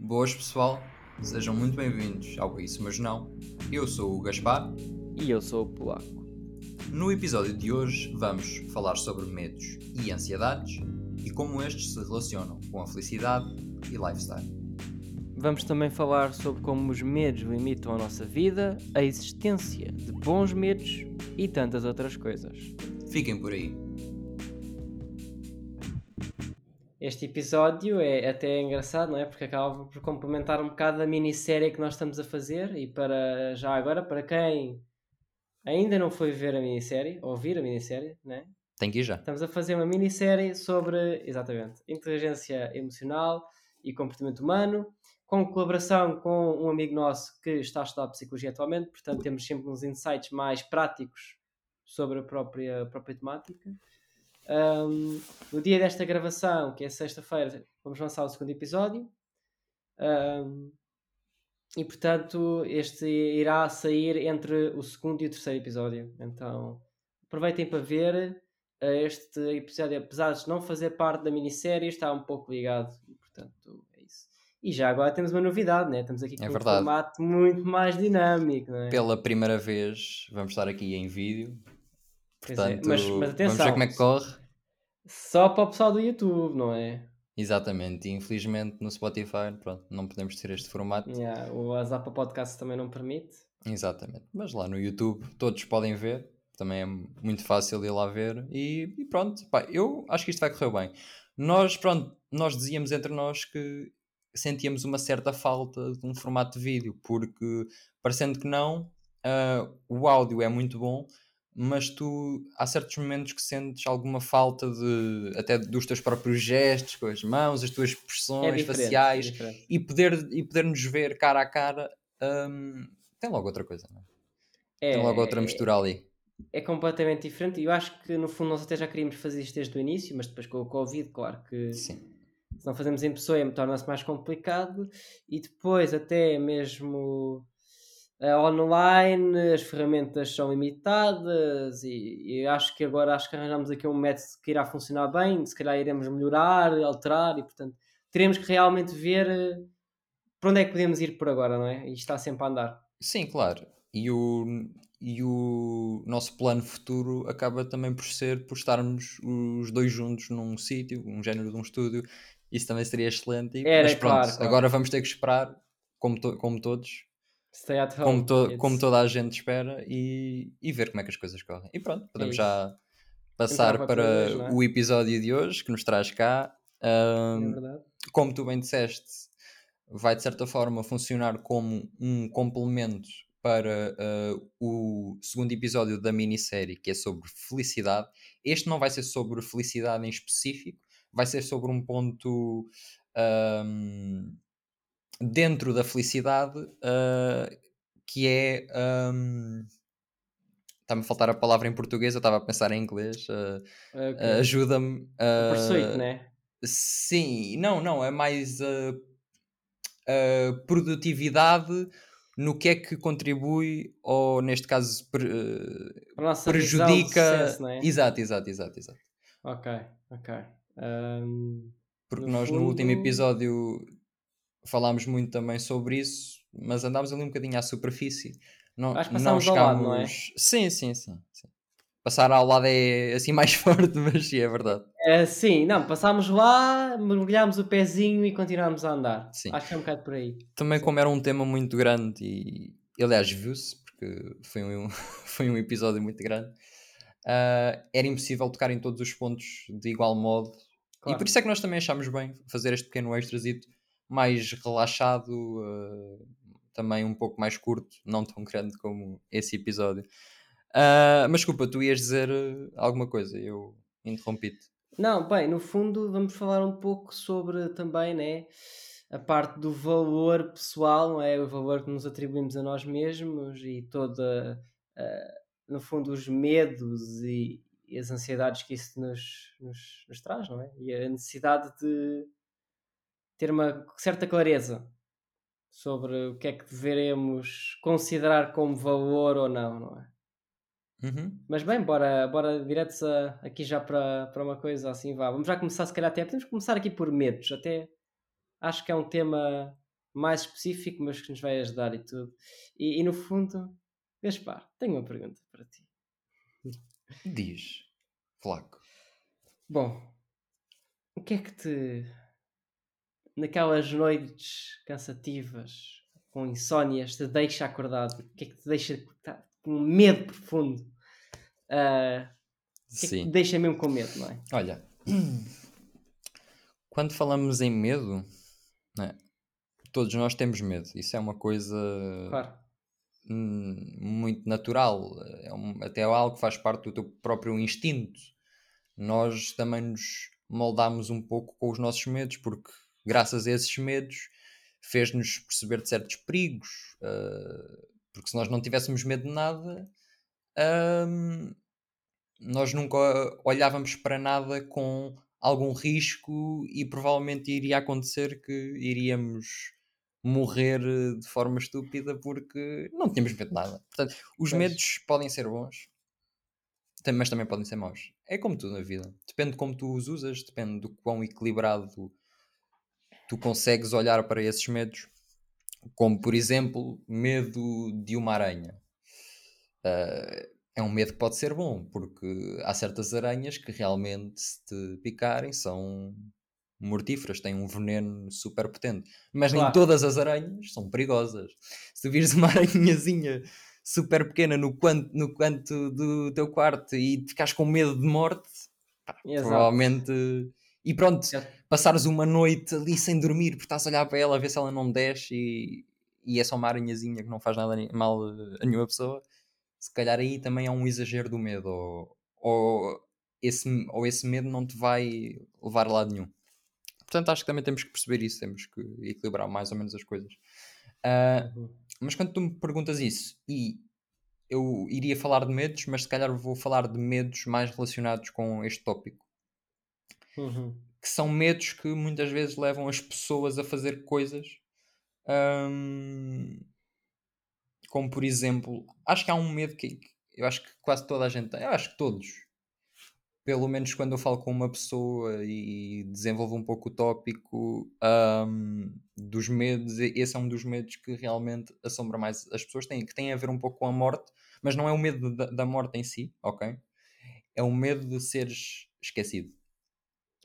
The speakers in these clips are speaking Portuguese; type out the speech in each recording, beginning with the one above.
Boas pessoal, sejam muito bem-vindos ao Isso Mas Não. Eu sou o Gaspar. E eu sou o Polaco. No episódio de hoje vamos falar sobre medos e ansiedades e como estes se relacionam com a felicidade e lifestyle. Vamos também falar sobre como os medos limitam a nossa vida, a existência de bons medos e tantas outras coisas. Fiquem por aí. Este episódio é até engraçado, não é? Porque acaba por complementar um bocado a minissérie que nós estamos a fazer e para já agora, para quem ainda não foi ver a minissérie, ouvir a minissérie, não é? Tem que ir já. Estamos a fazer uma minissérie sobre, exatamente, inteligência emocional e comportamento humano, com colaboração com um amigo nosso que está a estudar psicologia atualmente, portanto temos sempre uns insights mais práticos sobre a própria, a própria temática. Um, no dia desta gravação, que é sexta-feira, vamos lançar o segundo episódio. Um, e portanto, este irá sair entre o segundo e o terceiro episódio. Então, aproveitem para ver. Este episódio, apesar de não fazer parte da minissérie, está um pouco ligado. E, portanto, é isso. E já agora temos uma novidade, né? Estamos aqui com É um formato muito mais dinâmico, é? Pela primeira vez vamos estar aqui em vídeo. Pois é, Portanto, mas- mas vamos atenção. ver como é que corre. Só para o pessoal do YouTube, não é? Exatamente, e infelizmente no Spotify, pronto, não podemos ter este formato. Yeah, o WhatsApp Podcast também não permite. Exatamente. Mas lá no YouTube todos podem ver, também é muito fácil ir lá ver e, e pronto, pá, eu acho que isto vai correr bem. Nós, pronto, nós dizíamos entre nós que sentíamos uma certa falta de um formato de vídeo, porque parecendo que não, ah, o áudio é muito bom, mas tu há certos momentos que sentes alguma falta de até dos teus próprios gestos com as mãos, as tuas É expressões diferente. faciais é diferente. e poder e poder nos ver cara a cara hum, tem logo outra coisa, não é? É, Tem logo outra mistura ali. é completamente diferente. E eu acho que no fundo nós até já queríamos fazer isto desde o início, mas depois com o Covid, claro que Sim. se não fazemos em pessoa torna-se mais complicado. E depois, até mesmo online, as ferramentas são limitadas. E, e acho que agora acho que arranjamos aqui um método que irá funcionar bem. Se calhar iremos melhorar, alterar, e portanto teremos que realmente ver eh, para onde é que podemos ir por agora, não é? E está sempre a andar. Sim, claro. E o, e o nosso plano futuro acaba também por ser por estarmos os dois juntos num sítio, um género de um estúdio. Isso também seria excelente. Era, mas pronto, claro, claro. agora vamos ter que esperar, como, to- como todos, Stay at home. como, to- It's- como toda a gente espera, e, e ver como é que as coisas correm. E pronto, podemos isso. já passar para é? o episódio de hoje que nos traz cá. É Ahm, verdade. como tu bem disseste, vai de certa forma funcionar como um complemento para uh, o segundo episódio da minissérie, que é sobre felicidade. Este não vai ser sobre felicidade em específico, vai ser sobre um ponto ahm, dentro da felicidade uh, que é. ahm, Está-me a faltar a palavra em português, eu estava a pensar em inglês. uh, Ok. uh, Ajuda-me. O Pursuit, uh, né? Sim, não, não, é mais a, produtividade no que é que contribui ou neste caso pre- prejudica. sucesso, é? Exato, exato, exato, exato. Ok, ok. Ahm, Porque No nós no último fundo- episódio falámos muito também sobre isso, mas andámos ali um bocadinho à superfície. Não, Acho que não passámos ao lado, não é? chegámos. Sim, sim, sim, sim. Passar ao lado é assim mais forte, mas sim, é verdade. ah, sim, não, passámos lá, mergulhámos o pezinho e continuámos a andar. Sim. Acho que é um bocado por aí. Também Sim. como era um tema muito grande e aliás viu-se porque foi um, foi um episódio muito grande ah, era impossível tocar em todos os pontos de igual modo e Claro. por isso é que nós também achámos bem fazer este pequeno extrazito mais relaxado ah, também um pouco mais curto não tão grande como esse episódio Ah, mas desculpa, tu ias dizer ah, alguma coisa eu interrompi-te Não, bem, no fundo vamos falar um pouco sobre também, né, a parte do valor pessoal, não é? O valor que nos atribuímos a nós mesmos e toda, ah, no fundo, os medos e, e as ansiedades que isso nos, nos, nos traz, não é? E a necessidade de ter uma certa clareza sobre o que é que deveremos considerar como valor ou não, não é? Uhum. Mas bem, bora, bora direto a- aqui já para, para uma coisa assim, vá. Vamos já começar, se calhar até podemos começar aqui por medos. Até acho que é um tema mais específico, mas que nos vai ajudar e tudo. E, e no fundo, Gaspar, tenho uma pergunta para ti. Diz, Flaco. Bom, o que é que te. Naquelas noites cansativas, com insónias, te deixa acordado? O que é que te deixa tá, com um medo profundo? Uh, o que é que te deixa mesmo com medo, não é? Olha, quando falamos em medo, é? todos nós temos medo. Isso é uma coisa claro. muito natural. É um, até algo que faz parte do teu próprio instinto. Nós também nos moldamos um pouco com os nossos medos, porque graças a esses medos fez-nos perceber de certos perigos. Uh, porque se nós não tivéssemos medo de nada, uh, nós nunca olhávamos para nada com algum risco e provavelmente iria acontecer que iríamos morrer eh, de forma estúpida porque não tínhamos medo de nada. Portanto, os pois. medos podem ser bons, mas também podem ser maus. É como tudo na vida. Depende de como tu os usas, depende do quão equilibrado tu consegues olhar para esses medos. Como, por exemplo, medo de uma aranha. Uh, é um medo que pode ser bom, porque há certas aranhas que realmente, se te picarem, são mortíferas, têm um veneno super potente. Mas claro. nem todas as aranhas são perigosas. Se tu vires uma aranhazinha super pequena no canto, no canto do teu quarto e ficares com medo de morte, pá, provavelmente. E pronto, passares uma noite ali sem dormir porque estás a olhar para ela a ver se ela não desce e, e é só uma aranhazinha que não faz nada mal a nenhuma pessoa se calhar aí também é um exagero do medo, ou, ou, esse, ou esse medo não te vai levar a lado nenhum. Portanto, acho que também temos que perceber isso, temos que equilibrar mais ou menos as coisas. Uh, uhum. Mas quando tu me perguntas isso, e eu iria falar de medos, mas se calhar vou falar de medos mais relacionados com este tópico. Uhum. Que são medos que muitas vezes levam as pessoas a fazer coisas um, como por exemplo, acho que há um medo que eu acho que quase toda a gente tem, eu acho que todos, pelo menos quando eu falo com uma pessoa e desenvolvo um pouco o tópico um, dos medos, esse é um dos medos que realmente assombra mais as pessoas, tem, que tem a ver um pouco com a morte, mas não é o medo da, da morte em si, ok? É o medo de seres esquecido.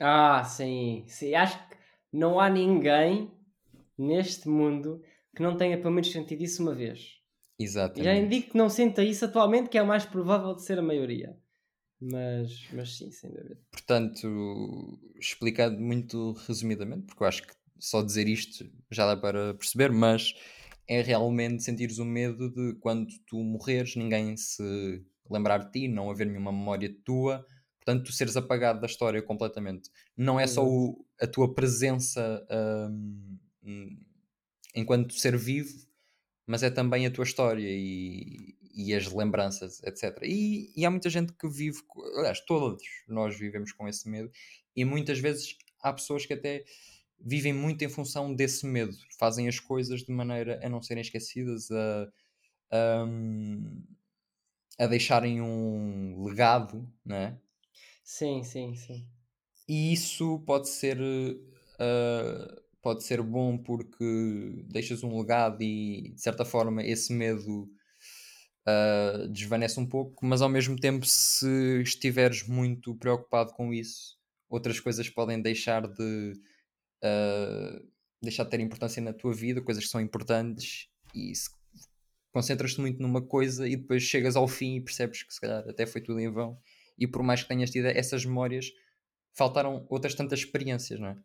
Ah, sim, sim. Acho que não há ninguém neste mundo que não tenha pelo menos sentido isso uma vez. Exatamente. Já indico que não senta isso atualmente, que é o mais provável de ser a maioria. Mas, mas sim, sem dúvida. Portanto, explicado muito resumidamente, porque eu acho que só dizer isto já dá para perceber, mas é realmente sentires o medo de quando tu morreres, ninguém se lembrar de ti, não haver nenhuma memória tua, portanto, tu seres apagado da história completamente. Não é só o, a tua presença um, enquanto ser vivo, mas é também a tua história e, e as lembranças, etc. E, e, há muita gente que vive, aliás, todos nós vivemos com esse medo, e muitas vezes há pessoas que até vivem muito em função desse medo, fazem as coisas de maneira a não serem esquecidas, a, a, a deixarem um legado, não é? Sim, sim, sim. E isso pode ser. Uh, pode ser bom porque deixas um legado e de certa forma esse medo uh, desvanece um pouco, mas ao mesmo tempo, se estiveres muito preocupado com isso, outras coisas podem deixar de uh, deixar de ter importância na tua vida, coisas que são importantes e se concentras-te muito numa coisa e depois chegas ao fim e percebes que se calhar até foi tudo em vão e por mais que tenhas tido essas memórias faltaram outras tantas experiências, não é?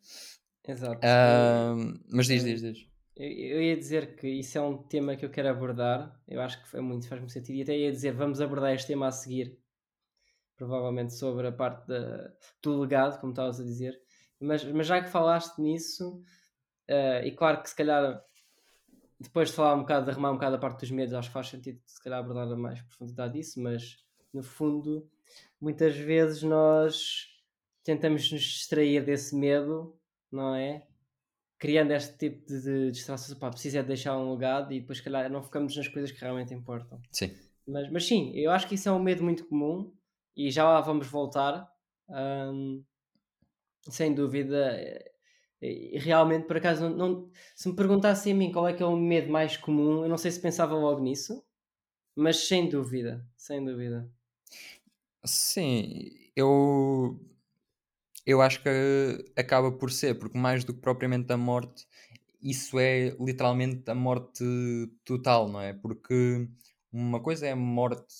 Exato. Uh, mas diz, diz, diz. Eu, ia dizer que isso é um tema que eu quero abordar. Eu acho que é muito, faz muito sentido. E até ia dizer, vamos abordar este tema a seguir. Provavelmente sobre a parte da, do legado, como estavas a dizer. Mas, mas já que falaste nisso, uh, e claro que se calhar depois de falar um bocado, de arrumar um bocado a parte dos medos, acho que faz sentido se calhar abordar a mais profundidade disso, mas no fundo, muitas vezes nós tentamos nos distrair desse medo não é? Criando este tipo de, de distrações, pá, precisa é deixar um legado e depois, calhar, não focamos nas coisas que realmente importam. Sim. Mas, mas sim, eu acho que isso é um medo muito comum e já lá vamos voltar. Sem dúvida, E, realmente, por acaso, não, não, se me perguntassem a mim qual é que é o medo mais comum, eu não sei se pensava logo nisso, mas sem dúvida, sem dúvida. Sim, eu, eu acho que acaba por ser, porque mais do que propriamente a morte, isso é literalmente a morte total, não é? Porque uma coisa é a morte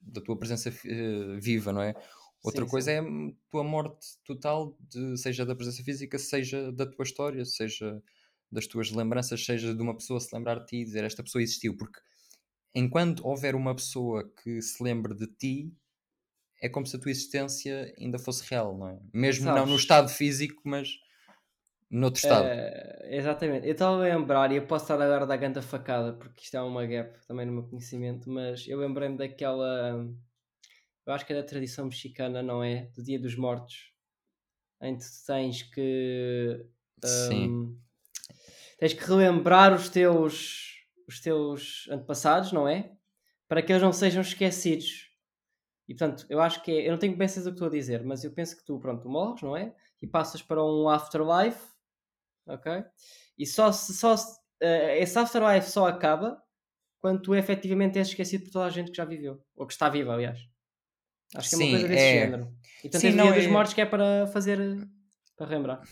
da tua presença uh, viva, não é? Outra sim, coisa sim. é a tua morte total, de, seja da presença física, seja da tua história, seja das tuas lembranças, seja de uma pessoa se lembrar de ti e dizer esta pessoa existiu. Porque enquanto houver uma pessoa que se lembre de ti, é como se a tua existência ainda fosse real, não é? Mesmo Sabes? não no estado físico, mas noutro estado. Uh, exatamente. Eu estava a lembrar, e eu posso estar agora da ganda facada, porque isto é uma gap também no meu conhecimento, mas eu lembrei-me daquela. Eu acho que é da tradição mexicana, não é? Do Dia dos Mortos, em que tu tens que. Um, Sim. Tens que relembrar os teus, os teus antepassados, não é? Para que eles não sejam esquecidos. E portanto, eu acho que é. Eu não tenho bem certeza do que estou a dizer, mas eu penso que tu, pronto, tu morres, não é? E passas para um afterlife ok? E só se só se, uh, esse afterlife só acaba quando tu efetivamente és esquecido por toda a gente que já viveu, ou que está viva, aliás. Acho que é uma coisa desse é... género. E tanto Sim, não, dos é... mortos que é para fazer para relembrar.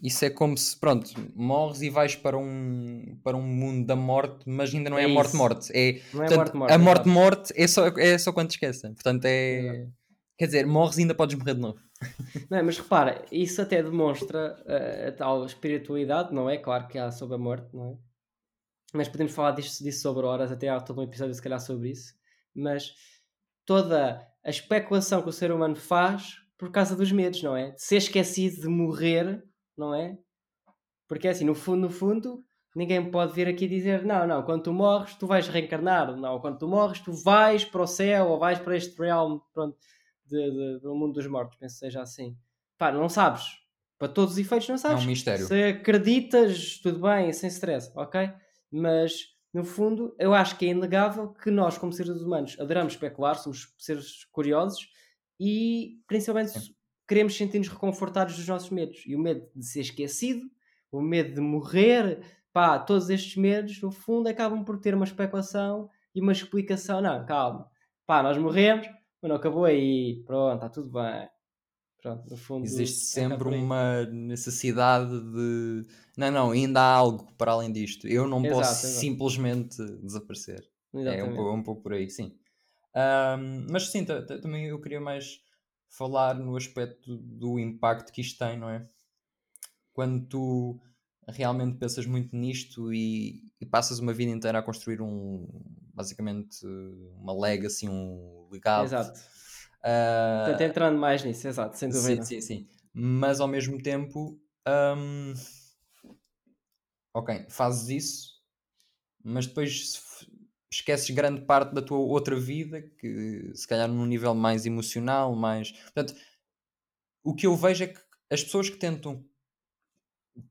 Isso é como se, pronto, morres e vais para um, para um mundo da morte, mas ainda não é, é a morte-morte. É, não é morte-morte. A morte-morte é só, é só quando te esquecem. Portanto, é. Quer dizer, morres e ainda podes morrer de novo. Não, mas repara, isso até demonstra uh, a tal espiritualidade, não é? Claro que há sobre a morte, não é? Mas podemos falar disso, disso sobre horas, até há todo um episódio se calhar sobre isso. Mas toda a especulação que o ser humano faz por causa dos medos, não é? De ser esquecido de morrer, não é? Porque é assim, no fundo, no fundo, ninguém pode vir aqui dizer não, não, quando tu morres tu vais reencarnar, não, quando tu morres tu vais para o céu ou vais para este realm, pronto de, de, do mundo dos mortos, penso que seja assim. Pá, não sabes. Para todos os efeitos, não sabes. É um mistério. Se acreditas, tudo bem, sem stress, ok? Mas, no fundo, eu acho que é inegável que nós, como seres humanos, adoramos especular, somos seres curiosos e, principalmente. Queremos sentir-nos reconfortados dos nossos medos. E o medo de ser esquecido, o medo de morrer, pá, todos estes medos, no fundo, acabam por ter uma especulação e uma explicação. Não, calma. Pá, nós morremos, Mano, acabou aí, pronto, está tudo bem. Pronto, no fundo. Existe sempre uma necessidade de. Não, não, ainda há algo para além disto. Eu não exato, posso exato. simplesmente desaparecer. É um, pouco, um pouco por aí, sim. Um, mas sim, também eu queria mais falar no aspecto do impacto que isto tem, não é? Quando tu realmente pensas muito nisto e, e passas uma vida inteira a construir um, basicamente uma legacy, um legado. Exato. Uh, Portanto, entrando mais nisso, exato, sem dúvida. Sim, sim, sim. Mas ao mesmo tempo, um, ok, fazes isso, mas depois esqueces grande parte da tua outra vida, que se calhar num nível mais emocional, mais. Portanto, o que eu vejo é que as pessoas que tentam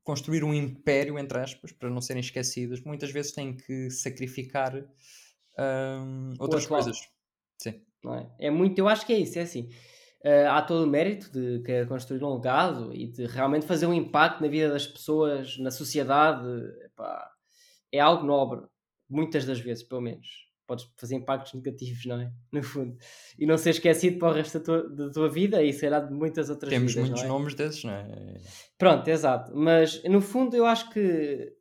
construir um império, entre aspas, para não serem esquecidas, muitas vezes têm que sacrificar um, outras coisas. Sim. É? é? muito, eu acho que é isso, é assim. Uh, há todo o mérito de querer construir um legado e de realmente fazer um impacto na vida das pessoas, na sociedade. Epá, é algo nobre, muitas das vezes, pelo menos. Podes fazer impactos negativos, não é? No fundo. E não ser esquecido para o resto da tua, da tua vida e será de muitas outras Temos vidas. Temos muitos é? nomes desses, não é? Pronto, exato. Mas no fundo eu acho que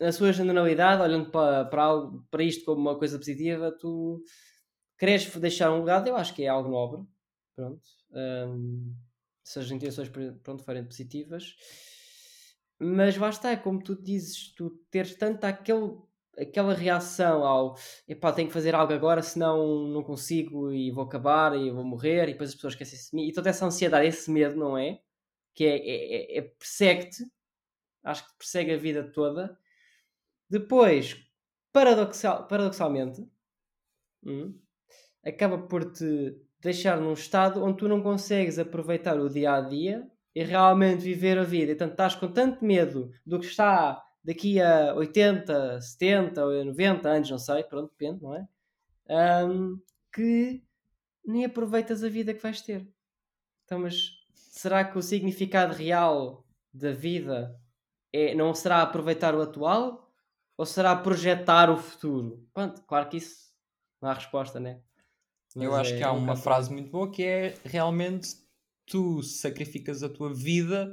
na sua generalidade, olhando para, para, algo, para isto como uma coisa positiva, tu queres deixar um legado, eu acho que é algo nobre. Pronto. Um, se as intenções pronto, forem positivas. Mas basta, é como tu dizes, tu teres tanto aquele, aquela reação ao epá, tenho que fazer algo agora, senão não consigo e vou acabar e vou morrer, e depois as pessoas esquecem-se de mim. E toda essa ansiedade, esse medo, não é? Que é, é, é, é persegue-te, acho que persegue a vida toda depois, paradoxal, paradoxalmente, hum, acaba por te deixar num estado onde tu não consegues aproveitar o dia a dia e realmente viver a vida. Então estás com tanto medo do que está daqui a 80, 70 ou 90 anos, não sei, pronto, depende, não é? Um, que nem aproveitas a vida que vais ter. Então, mas será que o significado real da vida é, não será aproveitar o atual ou será projetar o futuro? Pronto, claro que isso não há resposta, né? Eu Mas acho é, que há uma frase muito boa que é realmente tu sacrificas a tua vida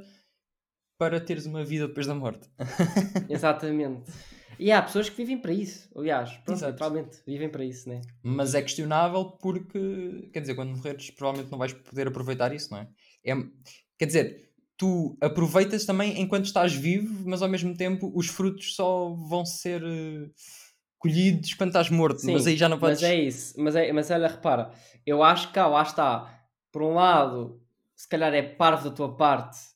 para teres uma vida depois da morte. Exatamente. E há pessoas que vivem para isso. Aliás, literalmente vivem para isso, né? Mas é questionável porque, quer dizer, quando morreres, provavelmente não vais poder aproveitar isso, não é? é quer dizer, tu aproveitas também enquanto estás vivo, mas ao mesmo tempo os frutos só vão ser eh, colhidos quando estás morto. Sim, mas aí já não podes. Mas é isso. Mas, é, mas olha, repara, eu acho que cá, lá está. Por um lado, se calhar é parvo da tua parte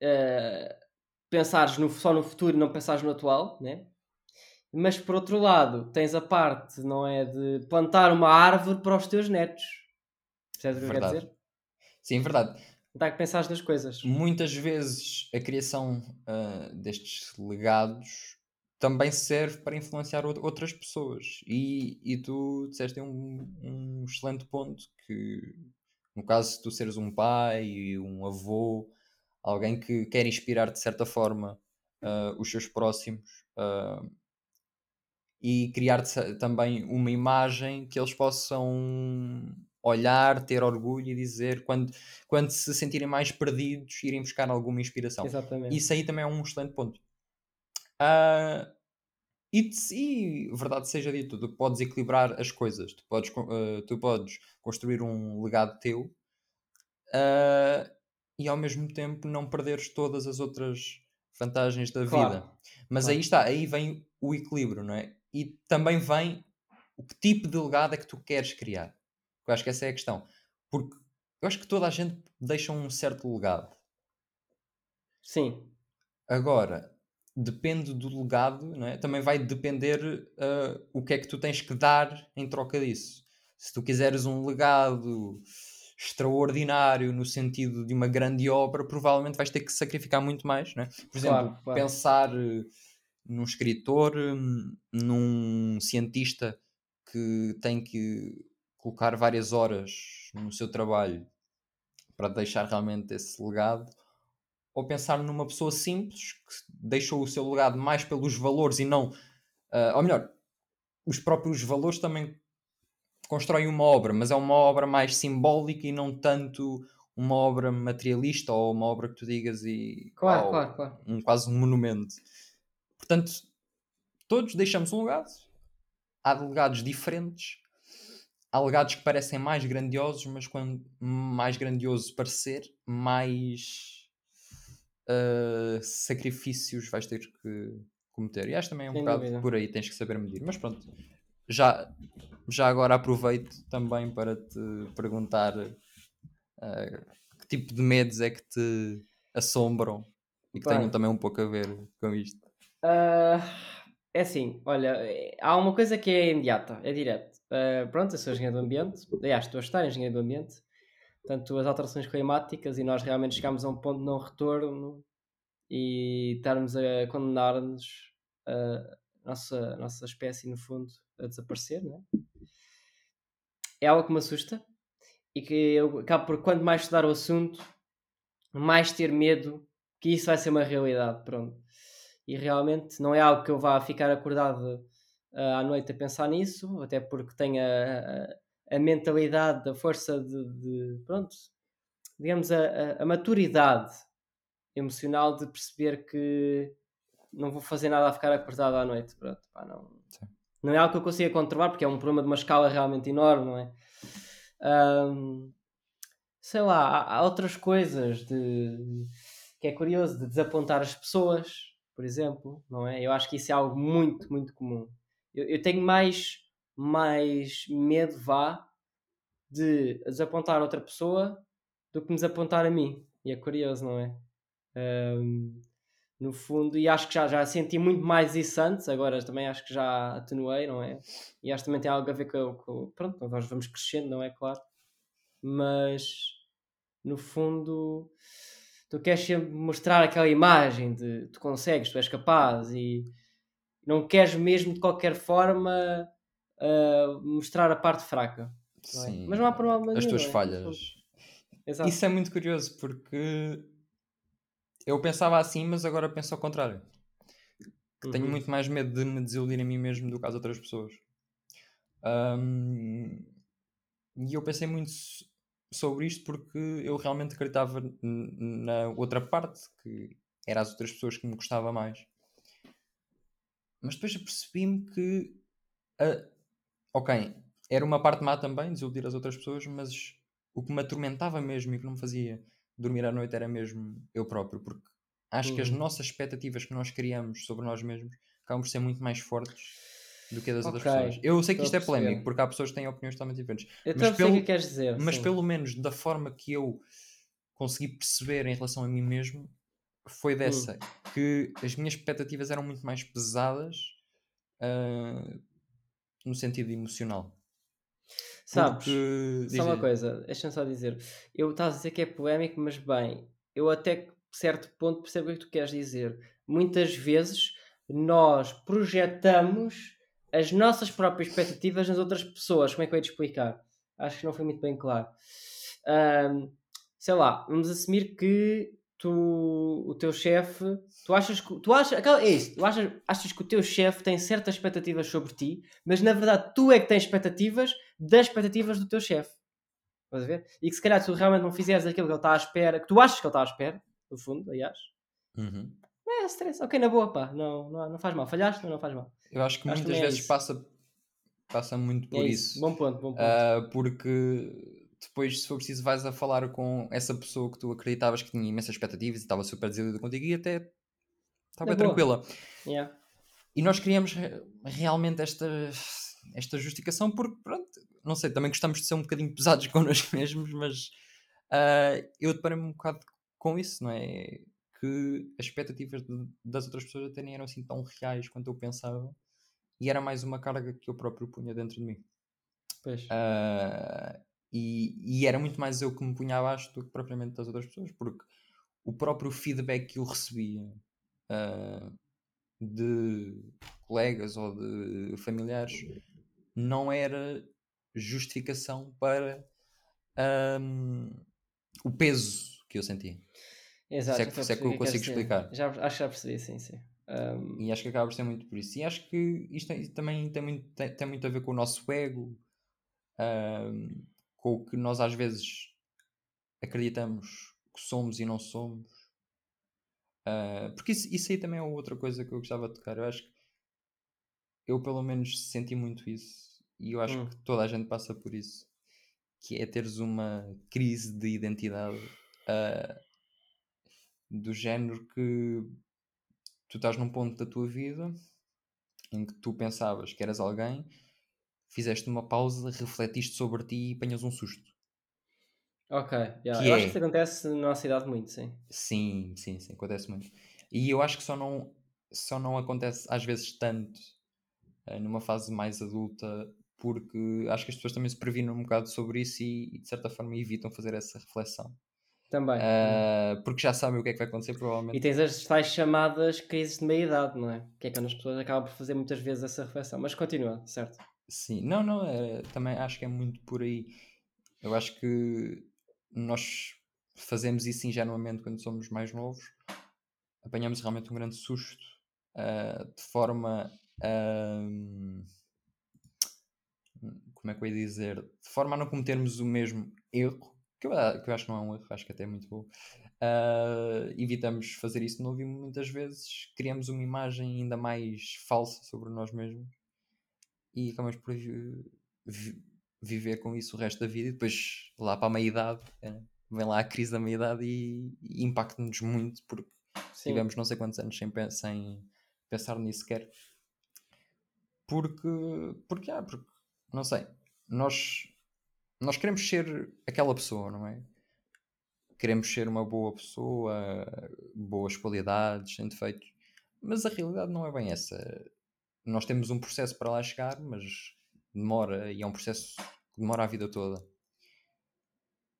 eh, pensares no, só no futuro e não pensares no atual, né? Mas por outro lado, tens a parte, não é, de plantar uma árvore para os teus netos. Percebes o que eu quero Verdade. dizer? Sim, verdade. Dá que pensar nas coisas. Muitas vezes a criação ah, destes legados também serve para influenciar out- outras pessoas. E, e tu disseste um, um excelente ponto que, no caso, se tu seres um pai, um avô, alguém que quer inspirar de certa forma ah, os seus próximos ah, e criar também uma imagem que eles possam olhar, ter orgulho e dizer quando, quando se sentirem mais perdidos, irem buscar alguma inspiração. Exatamente. Isso aí também é um excelente ponto. Ah, e, e, verdade seja dito, tu podes equilibrar as coisas. Tu podes, ah, tu podes construir um legado teu ah, e ao mesmo tempo não perderes todas as outras vantagens da Claro, vida. Mas claro. aí está, aí vem o equilíbrio, não é? E também vem o que tipo de legado é que tu queres criar. Eu acho que essa é a questão. Porque eu acho que toda a gente deixa um certo legado. Sim, Agora, depende do legado, não é? também vai depender ah, o que é que tu tens que dar em troca disso. Se tu quiseres um legado extraordinário no sentido de uma grande obra, provavelmente vais ter que sacrificar muito mais. Não é? Por exemplo, Claro, claro. pensar eh, num escritor, hum, num cientista que tem que colocar várias horas no seu trabalho para deixar realmente esse legado, ou pensar numa pessoa simples que deixou o seu legado mais pelos valores e não, ah, ou melhor, os próprios valores também constroem uma obra, mas é uma obra mais simbólica e não tanto uma obra materialista ou uma obra que tu digas e claro, uau, claro, claro. um, quase um monumento. Portanto, todos deixamos um legado. Há legados diferentes. Há legados que parecem mais grandiosos, mas quando mais grandioso parecer, mais uh, sacrifícios vais ter que cometer. E acho também é um Sem bocado dúvida. por aí, tens que saber medir. Mas pronto, já, já agora aproveito também para te perguntar uh, que tipo de medos é que te assombram e que Bem. tenham também um pouco a ver com isto. Ah, é assim, olha, eh, há uma coisa que é imediata, é direto. Ah, pronto, eu sou engenheiro do ambiente, aliás, estou a estar engenheiro do ambiente, portanto, as alterações climáticas e nós realmente chegamos a um ponto de não retorno e estarmos a condenar-nos a nossa, nossa espécie, no fundo, a desaparecer, não é? É algo que me assusta e que eu acabo por, quanto mais estudar o assunto, mais ter medo que isso vai ser uma realidade, pronto. E realmente não é algo que eu vá ficar acordado ah, à noite a pensar nisso, até porque tenho a, a, a mentalidade, a força de, de- pronto, digamos, a- a maturidade emocional de perceber que não vou fazer nada a ficar acordado à noite, pronto, pá, não, Sim. não é algo que eu consiga controlar, porque é um problema de uma escala realmente enorme, não é? Ahm, sei lá, há, há outras coisas de, que é curioso, de desapontar as pessoas, por exemplo, não é? Eu acho que isso é algo muito, muito comum. Eu, eu tenho mais, mais medo, vá, de desapontar outra pessoa do que me desapontar a mim. E é curioso, não é? Ahm, no fundo, e acho que já, já senti muito mais isso antes, agora também acho que já atenuei, não é? E acho que também tem algo a ver com, com pronto, nós vamos crescendo, não é? Claro. Mas, no fundo, tu queres sempre mostrar aquela imagem de tu consegues, tu és capaz e não queres mesmo de qualquer forma ah, mostrar a parte fraca. não é? Sim, Mas não há problema as nenhum, tuas é? falhas. Exato. Isso é muito curioso porque eu pensava assim, mas agora penso ao contrário. Que tenho Uhum. muito mais medo de me desiludir a mim mesmo do que às outras pessoas. Ahm, e eu pensei muito so- sobre isto porque eu realmente acreditava na outra parte, que era as outras pessoas que me gostava mais. Mas depois apercebi-me que, ah, ok, era uma parte má também, desiludir as outras pessoas, mas o que me atormentava mesmo e que não me fazia dormir à noite era mesmo eu próprio, porque acho que as Uhum. nossas expectativas que nós criamos sobre nós mesmos acabam por ser muito mais fortes do que das outras Ok, pessoas. Eu sei que estou isto é polémico, porque há pessoas que têm opiniões totalmente diferentes. Eu Mas pelo- que queres dizer. Mas sim. pelo menos da forma que eu consegui perceber em relação a mim mesmo, foi dessa. Que as minhas expectativas eram muito mais pesadas ah, no sentido emocional. Sabes, Porque, só uma coisa, deixa-me só dizer. Eu estás a dizer que é polémico, mas bem, eu até que certo ponto percebo o que que tu queres dizer. Muitas vezes nós projetamos as nossas próprias expectativas nas outras pessoas. Como é que eu ia te explicar? Acho que não foi muito bem claro. Ahm, sei lá, vamos assumir que tu, o teu chefe, tu achas que tu achas, é isso, tu achas, achas que o teu chefe tem certas expectativas sobre ti, mas na verdade tu é que tens expectativas das expectativas do teu chefe. Estás a ver? E que se calhar tu realmente não fizeres aquilo que ele está à espera, que tu achas que ele está à espera, no fundo, aliás. Uhum. É stress, ok, na boa, pá, não, não, não faz mal. Falhaste, mas não faz mal. Eu acho que que muitas também é vezes isso. passa, passa muito por é isso. isso. Bom ponto, bom ponto. Ah, porque depois, se for preciso, vais a falar com essa pessoa que tu acreditavas que tinha imensas expectativas e estava super desiludida contigo e até estava boa. tranquila. Yeah. E nós criamos re- realmente esta, esta justificação porque, pronto, não sei, também gostamos de ser um bocadinho pesados connosco mesmos, mas ah, eu deparei-me um bocado com isso, não é? Que as expectativas de- das outras pessoas até nem eram assim tão reais quanto eu pensava e era mais uma carga que eu próprio punha dentro de mim. Pois. Ah, e, e era muito mais eu que me punha abaixo do que propriamente das outras pessoas, porque o próprio feedback que eu recebia ah, de colegas ou de familiares não era justificação para ahm, o peso que eu sentia. Exato. se é que- se é que eu queres consigo explicar. Já, acho que já percebi, sim, sim. Um, E acho que acaba por ser muito por isso. E acho que isto também tem muito, tem, tem muito a ver com o nosso ego, ahm, com o que nós às vezes acreditamos que somos e não somos. Ah, porque isso, isso aí também é outra coisa que eu gostava de tocar. Eu acho que eu, pelo menos, senti muito isso. E eu acho Hum. que toda a gente passa por isso. Que é teres uma crise de identidade ah, do género que tu estás num ponto da tua vida em que tu pensavas que eras alguém, fizeste uma pausa, refletiste sobre ti e apanhas um susto. ok, yeah. Eu é- acho que isso acontece na nossa idade muito, sim. Sim, sim, sim, acontece muito. E eu acho que só não, só não acontece às vezes tanto eh, numa fase mais adulta, porque acho que as pessoas também se previnem um bocado sobre isso e, e, de certa forma evitam fazer essa reflexão. Também. Ah, porque já sabem o que é que vai acontecer, E provavelmente. tens as tais chamadas crises de meia-idade, não é? Que é quando as pessoas acabam por fazer muitas vezes essa reflexão. Mas continua, certo? Sim, não, não, é, também acho que é muito por aí. Eu acho que nós fazemos isso ingenuamente quando somos mais novos, apanhamos realmente um grande susto, ah, de forma a. como é que eu ia dizer? De forma a não cometermos o mesmo erro, que eu, a- que eu acho que não é um erro, acho que até é muito bom. Ah, evitamos fazer isso de novo e muitas vezes criamos uma imagem ainda mais falsa sobre nós mesmos e acabamos por vi- viver com isso o resto da vida e depois lá para a meia-idade eh, vem lá a crise da meia-idade e, e impacta-nos muito porque Sim. tivemos não sei quantos anos sem, sem pensar nisso sequer. Porque porque, ah, porque não sei nós nós queremos ser aquela pessoa não é? Queremos ser uma boa pessoa boas qualidades sem defeitos mas a realidade não é bem essa nós temos um processo para lá chegar mas demora e é um processo que demora a vida toda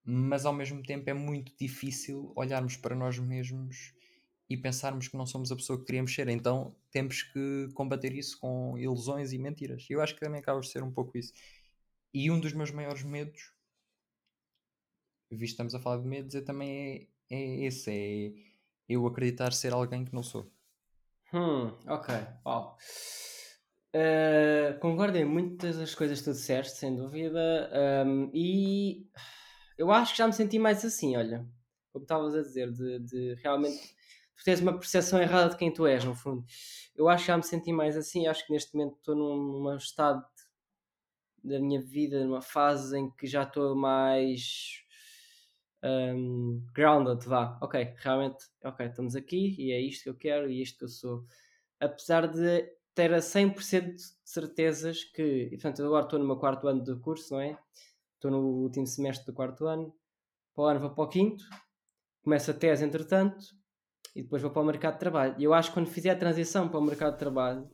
mas ao mesmo tempo é muito difícil olharmos para nós mesmos e pensarmos que não somos a pessoa que queríamos ser. Então temos que combater isso com ilusões e mentiras. Eu acho que também acaba de ser um pouco isso. E um dos meus maiores medos, visto que estamos a falar de medos, é também é, é esse: é eu acreditar ser alguém que não sou. Hum, ok. Uau. Uh, concordo em muitas das coisas que tu disseste, sem dúvida. Um, e eu acho que já me senti mais assim, olha. Como estavas a dizer, de, de realmente tu tens uma percepção errada de quem tu és, no fundo. Eu acho que já me senti mais assim. Acho que neste momento estou num estado da minha vida, numa fase em que já estou mais um, grounded, vá, ok, realmente, ok, estamos aqui e é isto que eu quero e isto que eu sou. Apesar de ter a 100% de certezas que, portanto, agora estou no meu quarto ano de curso, não é? Estou no último semestre do quarto ano, para o ano vou para o quinto, começo a tese entretanto e depois vou para o mercado de trabalho. E eu acho que quando fizer a transição para o mercado de trabalho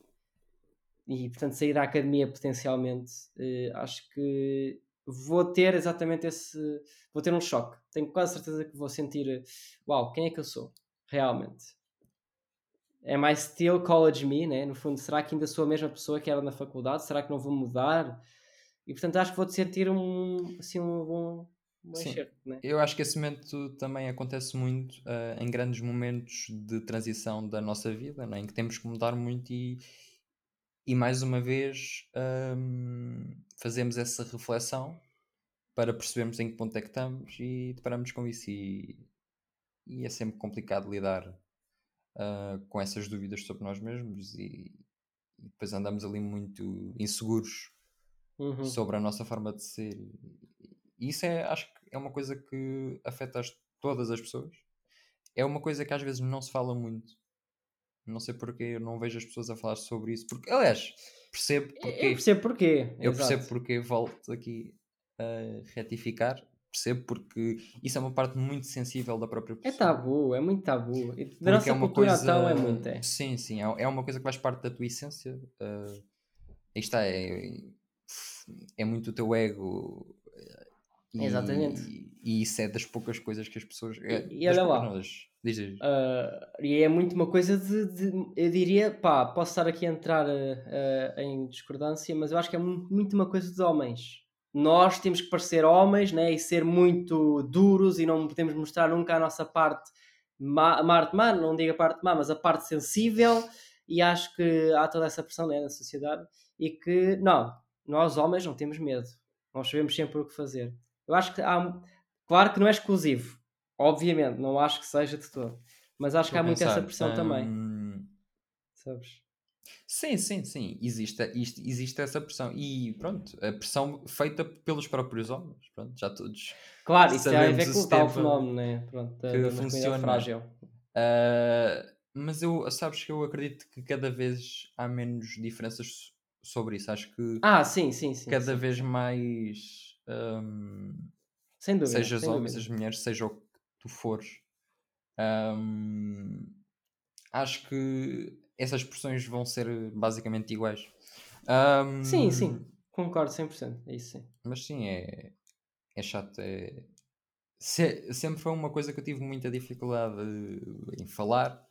e, portanto, sair da academia potencialmente, eh, acho que vou ter exatamente esse. Vou ter um choque. Tenho quase certeza que vou sentir: uau, quem é que eu sou? Realmente. É mais still college me, né? No fundo, será que ainda sou a mesma pessoa que era na faculdade? Será que não vou mudar? E portanto, acho que vou-te sentir um, assim, um bom. Um bom enxerto, né? Eu acho que esse momento também acontece muito uh, em grandes momentos de transição da nossa vida, né? em que temos que mudar muito e, e mais uma vez um, fazemos essa reflexão para percebermos em que ponto é que estamos e deparamos com isso. E, e é sempre complicado lidar uh, com essas dúvidas sobre nós mesmos e, e depois andamos ali muito inseguros uhum. sobre a nossa forma de ser. E isso é, acho que é uma coisa que afeta as, todas as pessoas. É uma coisa que às vezes não se fala muito não sei porque eu não vejo as pessoas a falar sobre isso. Porque, aliás, percebo porque. Eu percebo porquê. Eu Exato. percebo porque volto aqui a retificar. Percebo porque isso é uma parte muito sensível da própria pessoa. É tabu, é muito tabu. Da nossa é uma cultura coisa... então é muito. É. Sim, sim. É, é uma coisa que faz parte da tua essência. Uh, está, é, é muito o teu ego. E, Exatamente. E, e isso é das poucas coisas que as pessoas. É, e, e olha lá. Diz, diz. Uh, e é muito uma coisa de, de, Eu diria, pá, posso estar aqui a entrar uh, em discordância, mas eu acho que é muito, uma coisa dos homens. Nós temos que parecer homens né, e ser muito duros e não podemos mostrar nunca a nossa parte, má, a parte má, não digo a parte má, mas a parte sensível. E acho que há toda essa pressão né, na sociedade e que, não, nós homens não temos medo. Nós sabemos sempre o que fazer. Eu acho que há. Claro que não é exclusivo Obviamente, não acho que seja de todo. Mas acho que há muito essa pressão também. Hum, Sabes? Sim, sim, sim. Existe, existe essa pressão. E pronto, a pressão feita pelos próprios homens. Pronto, já todos. Claro, isso tem a ver com o tal fenómeno, né? Pronto, que funciona. frágil. Uh, mas eu, sabes que eu acredito que cada vez há menos diferenças sobre isso. Acho que. Ah, sim, sim, sim. Cada sim. vez mais. Um, sem dúvida. Seja os homens, dúvida. as mulheres, seja o tu fores. Um, acho que essas expressões vão ser basicamente iguais. Um, sim, sim, concordo 100%. É isso sim. Mas sim, é, é chato. É, se, sempre foi uma coisa que eu tive muita dificuldade em falar.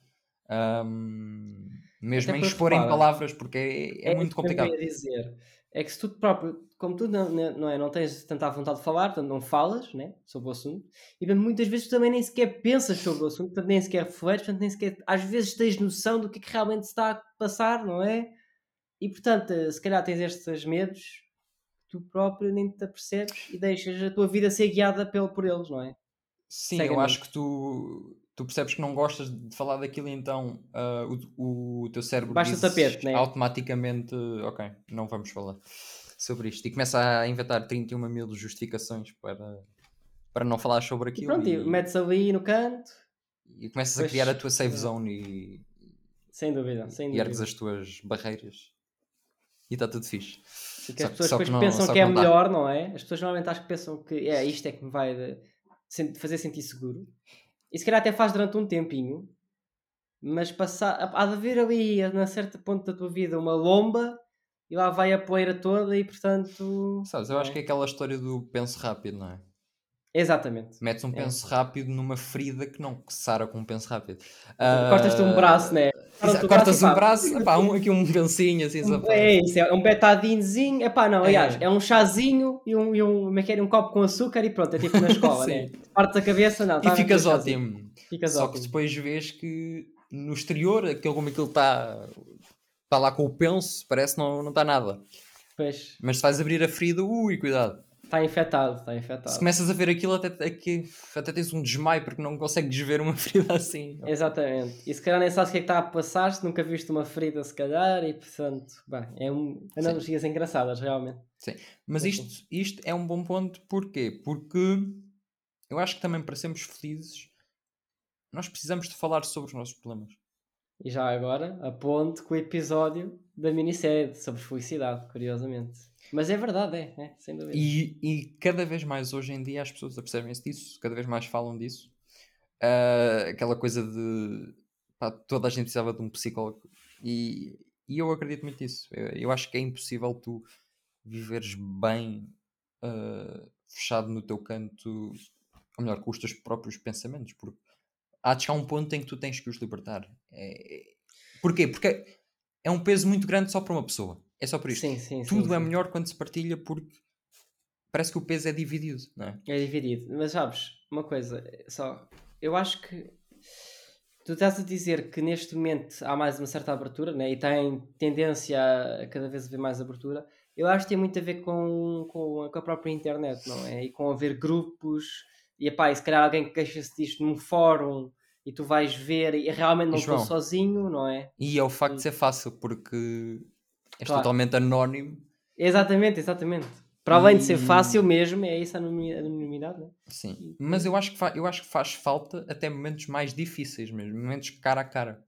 Um, mesmo Até em expor em palavras, porque é, é, é muito complicado. Que eu dizer é que se tu próprio, como tu não, não, é, não tens tanta vontade de falar, portanto não falas né, sobre o assunto, e muitas vezes tu também nem sequer pensas sobre o assunto, portanto nem sequer refletes, portanto nem sequer, às vezes tens noção do que, é que realmente está a passar, não é? E portanto, se calhar tens estes medos, tu próprio nem te apercebes e deixas a tua vida ser guiada pelo, por eles, não é? Sim, eu acho que tu, tu percebes que não gostas de falar daquilo, então uh, o, o teu cérebro Baixa o tapete, né? automaticamente, ok, não vamos falar sobre isto. E começa a inventar 31 mil justificações para, para não falar sobre aquilo. E pronto, e, metes ali no canto. E começas depois, a criar a tua safe zone e... Sem dúvida, sem dúvida. E ergues as tuas barreiras. E está tudo fixe. E que as pessoas depois que não, pensam que é melhor, não é? As pessoas normalmente acho que pensam que é isto é que me vai fazer sentir seguro. E se calhar até faz durante um tempinho, mas passar, há de haver ali, na certa ponto da tua vida, uma lomba e lá vai a poeira toda e portanto. Sabes, eu é. acho que é aquela história do penso rápido, não é? Exatamente. Metes um É. penso rápido numa ferida que não sara com um penso rápido. Cortas-te um Ah, braço, né? Cortas braço Cortas e um pá, braço, epá, um, aqui um pensinho assim, Um- É isso, é um betadinzinho. Epá, não, aliás, É. é um chazinho e um, e um, é que um copo com açúcar e pronto, é tipo na escola, né? Sim. Parte da cabeça, não. tá E ficas bem, chazinho. ótimo. Ficas Só que ótimo. depois vês que no exterior, aquilo como aquilo está está lá com o penso, parece que não não está nada. Pois, Mas se vais abrir a ferida, ui, cuidado. Está infectado, está Se infectado. começas a ver aquilo, até, aqui, até tens um desmaio porque não consegues ver uma ferida assim. Exatamente. E se calhar nem sabes o que é que está a passar, se nunca viste uma ferida, se calhar, e portanto, bem, é um, analogias engraçadas, realmente. Mas Sim, isto, isto é um bom ponto, porquê? Porque eu acho que também para sermos felizes, nós precisamos de falar sobre os nossos problemas. E já agora, aponto com o episódio da minissérie sobre felicidade, curiosamente. Mas é verdade, é, é sem dúvida. E, e cada vez mais hoje em dia as pessoas apercebem-se disso, cada vez mais falam disso. Ah, aquela coisa de pá, toda a gente precisava de um psicólogo. E, e eu acredito muito nisso. Eu, eu acho que é impossível tu viveres bem ah, fechado no teu canto, ou melhor, com os teus próprios pensamentos, porque há de chegar um ponto em que tu tens que os libertar. É, é- Porquê? Porque é um peso muito grande só para uma pessoa. É só por isto. Sim, sim, sim. Tudo é sim. melhor quando se partilha porque parece que o peso é dividido, não é? É dividido. Mas sabes, uma coisa, só, eu acho que tu estás a dizer que neste momento há mais uma certa abertura, né? E tem tendência a cada vez haver mais abertura. Eu acho que tem muito a ver com, com, a, com a própria internet, não é? E com haver grupos, e epá, e se calhar alguém que queixa-se disto num fórum e tu vais ver e realmente não E, estou sozinho, não é? E é o facto de ser fácil porque és Claro. totalmente anónimo. Exatamente, exatamente. Para além de ser E- fácil mesmo, é isso a anonimi- anonimidade, né? Sim. Mas eu acho, que eu acho que faz falta até momentos mais difíceis mesmo, momentos cara a cara.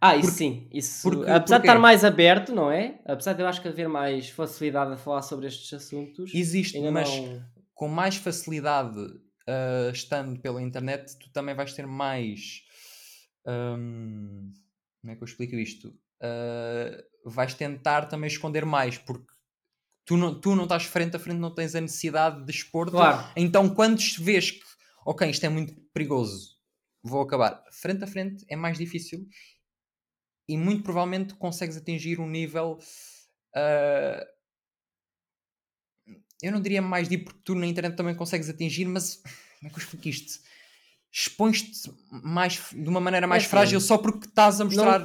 Ah, isso Porque- sim. Isso, porque- apesar de porquê? estar mais aberto, não é? Apesar de eu acho que haver mais facilidade a falar sobre estes assuntos, Existe, mas não. com mais facilidade ah, estando pela internet, tu também vais ter mais. hum, como é que eu explico isto? Ah, vais tentar também esconder mais, porque tu não, tu não estás frente a frente, não tens a necessidade de expor-te. Claro, Então, quando vês que, ok, isto é muito perigoso, vou acabar frente a frente, é mais difícil e muito provavelmente consegues atingir um nível. ah, eu não diria mais deep porque tu na internet também consegues atingir, mas como é que eu explico isto? Expões-te mais, de uma maneira mais assim, frágil só porque estás a mostrar.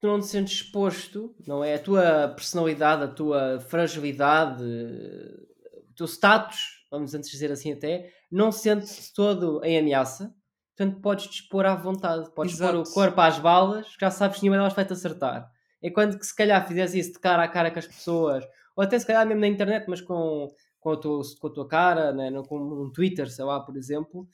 tu não te sentes exposto, não é? A tua personalidade, a tua fragilidade, o teu status, vamos antes dizer assim até, não sente-se todo em ameaça. Portanto, podes dispor à vontade. Podes pôr o Exato. corpo às balas, já sabes que nenhuma delas vai-te acertar. Enquanto que se calhar fizeres isso de cara a cara com as pessoas, ou até se calhar mesmo na internet, mas com, com, a, tua, com a tua cara, né? não com um Twitter, sei lá, por exemplo,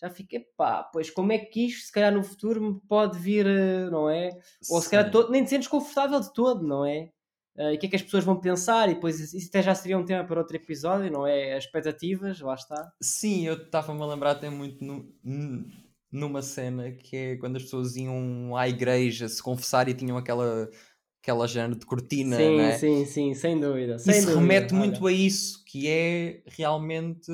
já fica, pá, pois como é que isto, se calhar no futuro, me pode vir, eh, não é? Ou se calhar Sim. todo, nem te sentes confortável de todo, não é? Eh, e o que é que as pessoas vão pensar? E depois isso até já seria um tema para outro episódio, não é? As expectativas, lá está. Sim, eu estava-me a lembrar até muito nu- numa cena que é quando as pessoas iam à igreja se confessar e tinham aquela, aquela género de cortina, sim, né? sim, sim, sem dúvida. Sem Isso dúvida, remete olha. muito a isso, que é realmente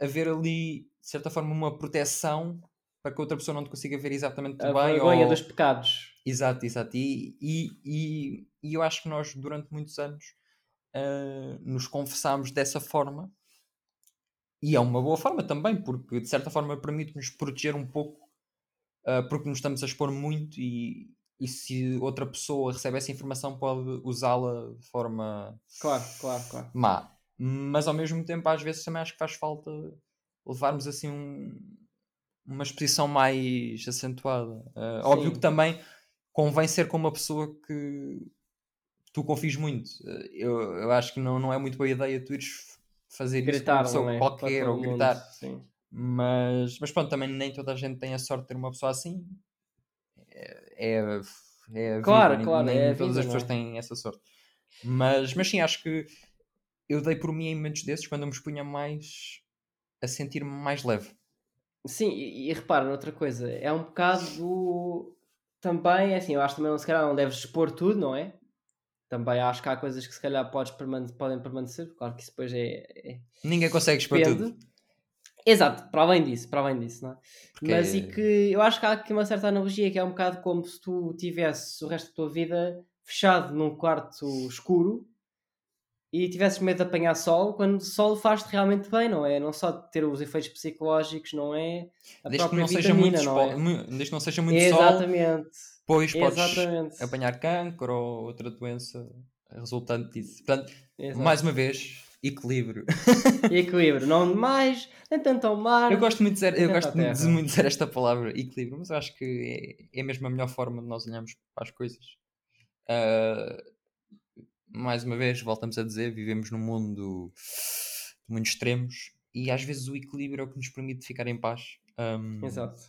haver ali, de certa forma, uma proteção para que outra pessoa não te consiga ver exatamente a bem. vergonha ou- dos pecados. Exato, exato. E, e, e, e eu acho que nós, durante muitos anos, ah, nos confessámos dessa forma. E é uma boa forma também, porque de certa forma permite-nos proteger um pouco, ah, porque nos estamos a expor muito e, e se outra pessoa recebe essa informação pode usá-la de forma Claro, claro, claro. má. Mas ao mesmo tempo, às vezes também acho que faz falta levarmos assim um- uma exposição mais acentuada. Ah, óbvio que também convém ser com uma pessoa que tu confies muito. Ah, eu, eu acho que não, não é muito boa ideia tu ires fazer isso com uma Gritar, pessoa é? qualquer ou mundo, gritar. Sim. Mas, mas pronto, também nem toda a gente tem a sorte de ter uma pessoa assim. É, é, é a Claro, vida, claro, nem, é todas vida, as pessoas não têm essa sorte. Mas, mas sim, acho que eu dei por mim em momentos desses quando eu me expunha mais a sentir-me mais leve. Sim, e, e repara noutra coisa, é um bocado do... também, é assim, eu acho que também se calhar não deves expor tudo, não é? Também acho que há coisas que se calhar podes permane- podem permanecer, claro que isso depois é, é- Ninguém consegue expor tudo. Exato, para além disso, para além disso, não é? Porque Mas e que eu acho que há aqui uma certa analogia que é um bocado como se tu tivesses o resto da tua vida fechado num quarto escuro e tivesses medo de apanhar sol, quando sol faz-te realmente bem, não é? Não só de ter os efeitos psicológicos, não é? A desde que não seja muito, não é? desde que não seja muito sol, Exatamente. depois podes Exatamente. apanhar cancro ou outra doença resultante disso. Portanto, Exato. mais uma vez, equilíbrio. Equilíbrio, não demais, nem tanto ao mar. Eu gosto muito de dizer, eu gosto terra. de muito de dizer esta palavra, equilíbrio, mas eu acho que é, é mesmo a melhor forma de nós olharmos para as coisas. Ah, mais uma vez, voltamos a dizer, vivemos num mundo de muitos extremos e às vezes o equilíbrio é o que nos permite ficar em paz. Ahm, Exato.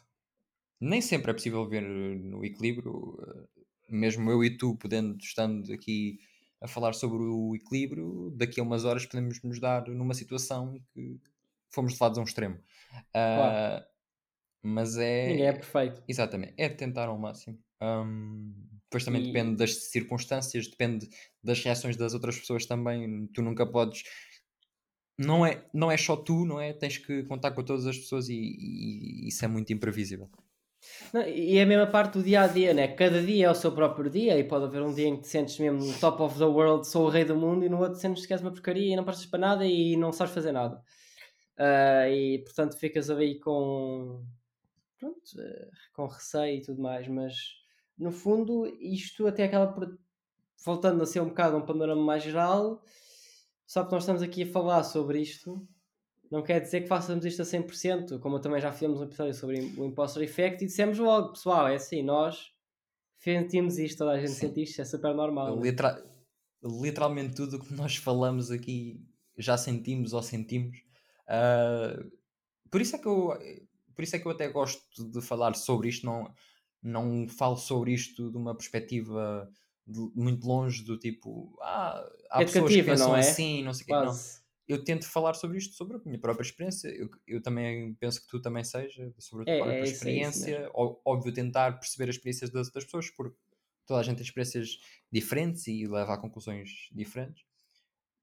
nem sempre é possível ver no equilíbrio, eh, mesmo eu e tu podendo, estando aqui a falar sobre o equilíbrio, daqui a umas horas podemos nos dar numa situação em que fomos levados a um extremo. Ah, Mas é. Ninguém é perfeito. Exatamente, é tentar ao máximo. Ahm, depois também E- depende das circunstâncias, depende das reações das outras pessoas também. Tu nunca podes. Não é, não é só tu, não é? Tens que contar com todas as pessoas e, e isso é muito imprevisível. Não, e é a mesma parte do dia a dia, né? Cada dia é o seu próprio dia e pode haver um dia em que te sentes mesmo top of the world, sou o rei do mundo, e no outro sentes que és uma porcaria e não prestas para nada e não sabes fazer nada. Ah, e portanto ficas ali com. Pronto, eh, com receio e tudo mais, mas no fundo isto até acaba por. Voltando a ser um bocado um panorama mais geral, só que nós estamos aqui a falar sobre isto, não quer dizer que façamos isto a 100%, como também já fizemos um episódio sobre o Imposter Effect e dissemos logo, pessoal, é assim, nós sentimos isto, toda a gente Sim. sente isto, é super normal. né? Literal- literalmente tudo o que nós falamos aqui já sentimos ou sentimos. Ah, por isso é que eu por isso é que eu até gosto de falar sobre isto, não, não falo sobre isto de uma perspectiva de- muito longe do tipo ah, há pessoas que Educativa, pensam não é? assim, não sei o quê. Não. Eu tento falar sobre isto, sobre a minha própria experiência. Eu, eu também penso que tu também seja, sobre a tua É, própria é é experiência. Ó- Óbvio, tentar perceber as experiências das outras pessoas, porque toda a gente tem experiências diferentes e leva a conclusões diferentes.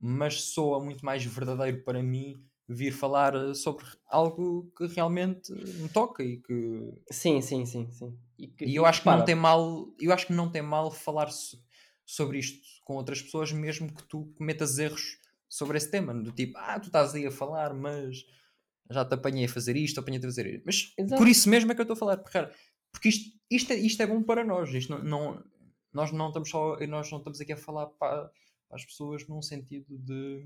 Mas soa muito mais verdadeiro para mim vir falar eh, sobre algo que realmente me toca e que Sim, sim, sim, sim. E, que- e eu acho que não repara, tem mal, eu acho que não tem mal falar so- sobre isto com outras pessoas, mesmo que tu cometas erros sobre esse tema, do tipo, ah, tu estás aí a falar, mas já te apanhei a fazer isto, apanhei-te a fazer isto. Mas Exato. por isso mesmo é que eu estou a falar, porque, cara, porque isto, isto, é, isto é bom para nós, isto não, não- nós não estamos só, nós não estamos aqui a falar para, para as pessoas num sentido de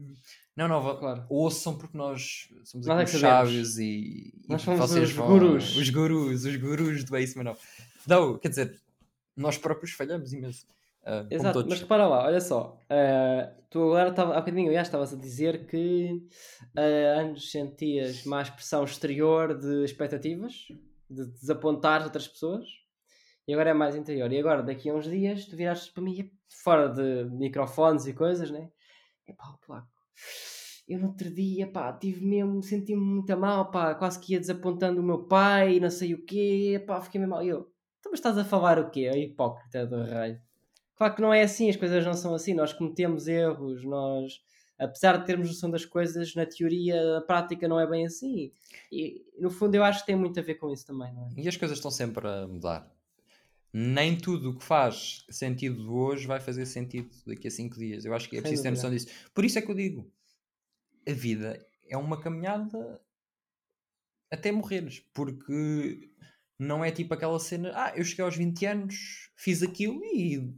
não, não, Claro. ouçam porque nós somos Nós é aqui os sábios e, e Nós somos vocês os vão- gurus. os gurus, os gurus do Ace Manuel. Não, quer dizer, nós próprios falhamos imenso. Como Exato, todos. mas repara lá, olha só, ah, tu agora estava, há bocadinho já estavas a dizer que ah, antes sentias mais pressão exterior de expectativas, de desapontar outras pessoas, e agora é mais interior. E agora, daqui a uns dias, tu viraste para mim, fora de microfones e coisas, né? Epá, o Placo, eu no outro dia, pá, tive mesmo, senti-me muito mal, pá, quase que ia desapontando o meu pai, não sei o quê, pá, fiquei mesmo mal. E eu, então mas estás a falar o quê? A hipócrita do rei. Claro que não é assim, as coisas não são assim, nós cometemos erros, nós, apesar de termos noção das coisas, na teoria, na prática não é bem assim. E no fundo eu acho que tem muito a ver com isso também, não é? E as coisas estão sempre a mudar. Nem tudo o que faz sentido hoje vai fazer sentido daqui a 5 dias. Eu acho que é Sem preciso ter dúvida. noção disso. Por isso é que eu digo: a vida é uma caminhada até morreres. Porque não é tipo aquela cena, ah, eu cheguei aos 20 anos, fiz aquilo e,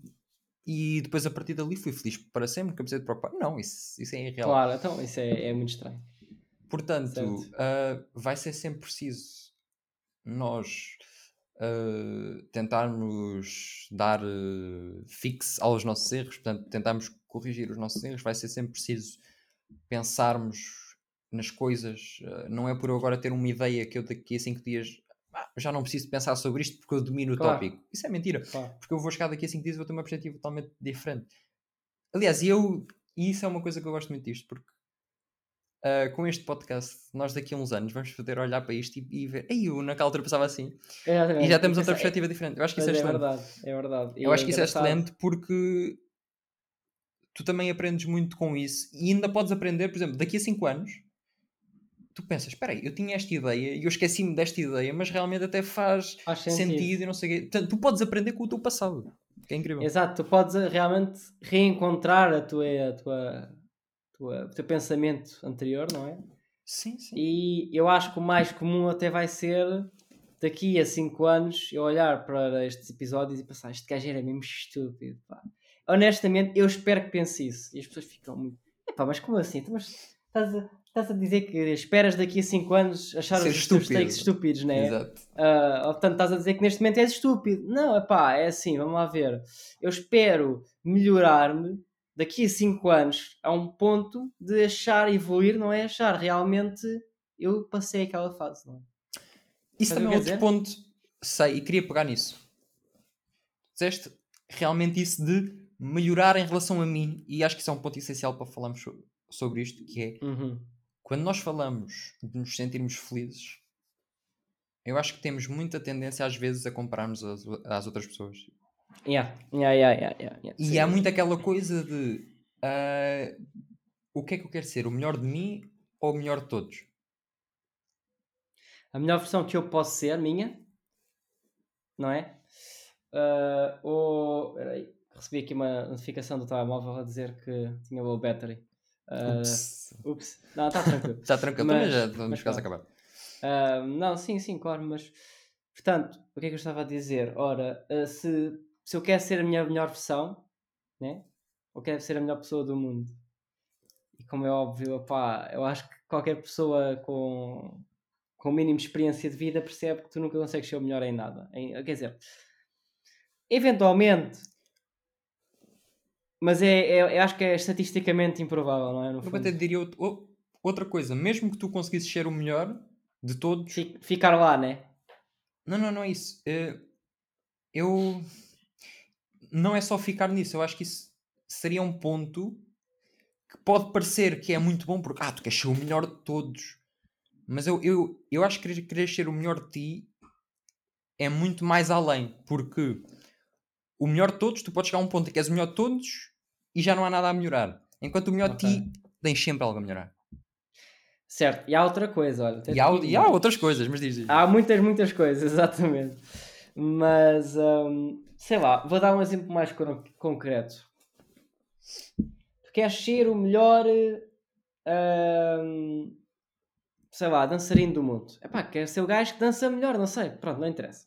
e depois a partir dali fui feliz para sempre, nunca precisei de preocupar. Não, isso, isso é irreal. Claro, então isso é, é muito estranho. Portanto, ah, vai ser sempre preciso nós ah, tentarmos dar ah, fixe aos nossos erros, portanto, tentarmos corrigir os nossos erros. Vai ser sempre preciso pensarmos nas coisas. não é por eu agora ter uma ideia que eu daqui a 5 dias "Ah, já não preciso pensar sobre isto porque eu domino o Claro. tópico. Isso é mentira Claro. porque eu vou chegar daqui a 5 dias e vou ter uma perspectiva totalmente diferente. Aliás, e eu, e isso é uma coisa que eu gosto muito disto, porque ah, com este podcast, nós daqui a uns anos vamos poder olhar para isto e, e ver, ei, eu naquela altura pensava assim, e já temos outra perspectiva diferente. Eu acho que isso é é excelente. verdade, é verdade. Eu acho que isso é excelente porque tu também aprendes muito com isso e ainda podes aprender, por exemplo, daqui a 5 anos, tu pensas, espera aí, eu tinha esta ideia e eu esqueci-me desta ideia, mas realmente até faz, Faz sentido. sentido. e não sei o quê. Portanto, tu podes aprender com o teu passado, que é incrível. Exato, tu podes eh, realmente reencontrar a tua, a tua, tua- o teu pensamento anterior, não é? Sim, sim. E eu acho que o mais comum até vai ser daqui a 5 anos eu olhar para estes episódios e pensar este gajo era mesmo estúpido. pá." Honestamente, eu espero que pense isso. E as pessoas ficam muito. Epá, mas como assim? Então, mas estás a, estás a dizer que esperas daqui a 5 anos achar Ser os teus estúpido. takes estúpidos, não é? Exato. Ou, portanto, estás a dizer que neste momento és estúpido. Não, é pá, é assim, vamos lá ver. Eu espero melhorar-me daqui a 5 anos a um ponto de achar evoluir, não é achar realmente eu passei aquela fase, não é? Isso também é outro quer ponto. Sei, e queria pegar nisso. Dizeste realmente isso de melhorar em relação a mim, e acho que isso é um ponto essencial para falarmos so- sobre isto, que é Uhum. Quando nós falamos de nos sentirmos felizes, eu acho que temos muita tendência às vezes a compararmos às, às outras pessoas. Yeah. Yeah, yeah, yeah, yeah. E há muito aquela coisa de ah, o que é que eu quero ser? O melhor de mim ou o melhor de todos? A melhor versão que eu posso ser, minha, não é? Ah, ou. Peraí, recebi aqui uma notificação do telemóvel a dizer que tinha low battery. Ah, Ups. ups. Não, está tranquilo. Já tranquilo, também Mas- já vamos quase pronto. acabar. Ah, não, sim, sim, claro, mas portanto, o que é que eu estava a dizer? Ora, ah, se, se eu quero ser a minha melhor versão, né? ou quero ser a melhor pessoa do mundo, e como é óbvio, opá, eu acho que qualquer pessoa com, com o mínimo de experiência de vida percebe que tu nunca consegues ser o melhor em nada. Em- quer dizer, eventualmente, mas é, é- eu acho que é estatisticamente improvável, não é? No Eu até diria outra coisa, mesmo que tu conseguisses ser o melhor de todos, Fi- Ficar lá, né? não, não, não é isso. Eh, Eu não é só ficar nisso, eu acho que isso seria um ponto que pode parecer que é muito bom porque ah, tu queres ser o melhor de todos. Mas eu, eu, eu acho que querer ser o melhor de ti é muito mais além, porque o melhor de todos, tu podes chegar a um ponto em que és o melhor de todos e já não há nada a melhorar. Enquanto o melhor Ok. de ti tens sempre algo a melhorar. Certo, e há outra coisa, olha. E há, e há outras coisas, mas diz, diz. Há muitas, muitas coisas, exatamente. Mas, hum, sei lá, vou dar um exemplo mais con- concreto. Tu queres ser o melhor, hum, sei lá, dançarino do mundo. Epá, queres ser o gajo que dança melhor, não sei. Pronto, não interessa.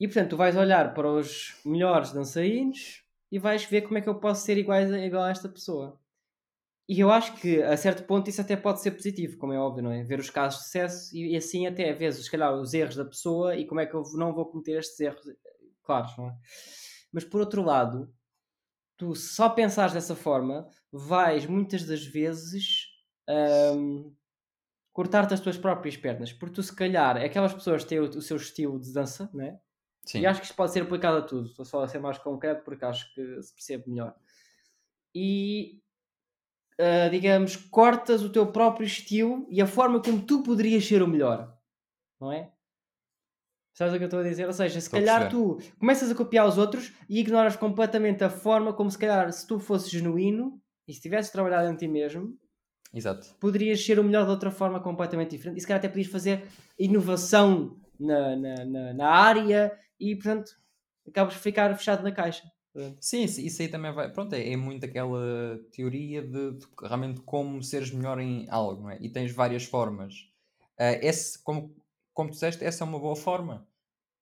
E portanto, tu vais olhar para os melhores dançarinos e vais ver como é que eu posso ser igual a, igual a esta pessoa. E eu acho que a certo ponto isso até pode ser positivo, como é óbvio, não é? Ver os casos de sucesso e, e assim até ver, se calhar, os erros da pessoa e como é que eu não vou cometer estes erros, claros, não é? Mas por outro lado, tu só pensares dessa forma, vais muitas das vezes hum, cortar-te as tuas próprias pernas, porque tu se calhar, aquelas pessoas têm o, o seu estilo de dança, não é? Sim. E acho que isto pode ser aplicado a tudo. Estou só a ser mais concreto porque acho que se percebe melhor. E, ah, digamos, cortas o teu próprio estilo e a forma como tu poderias ser o melhor. Não é? Sabes o que eu estou a dizer? Ou seja, se Estou calhar tu começas a copiar os outros e ignoras completamente a forma como se calhar se tu fosses genuíno e se tivesses trabalhado em ti mesmo, Exato. poderias ser o melhor de outra forma completamente diferente. E se calhar até podias fazer inovação na, na, na, na área e, portanto, acabas de ficar fechado na caixa. Sim, isso, aí também vai. Pronto, é, é muito aquela teoria de, de realmente como seres melhor em algo, não é? E tens várias formas. Ah, esse, como, como tu disseste, essa é uma boa forma.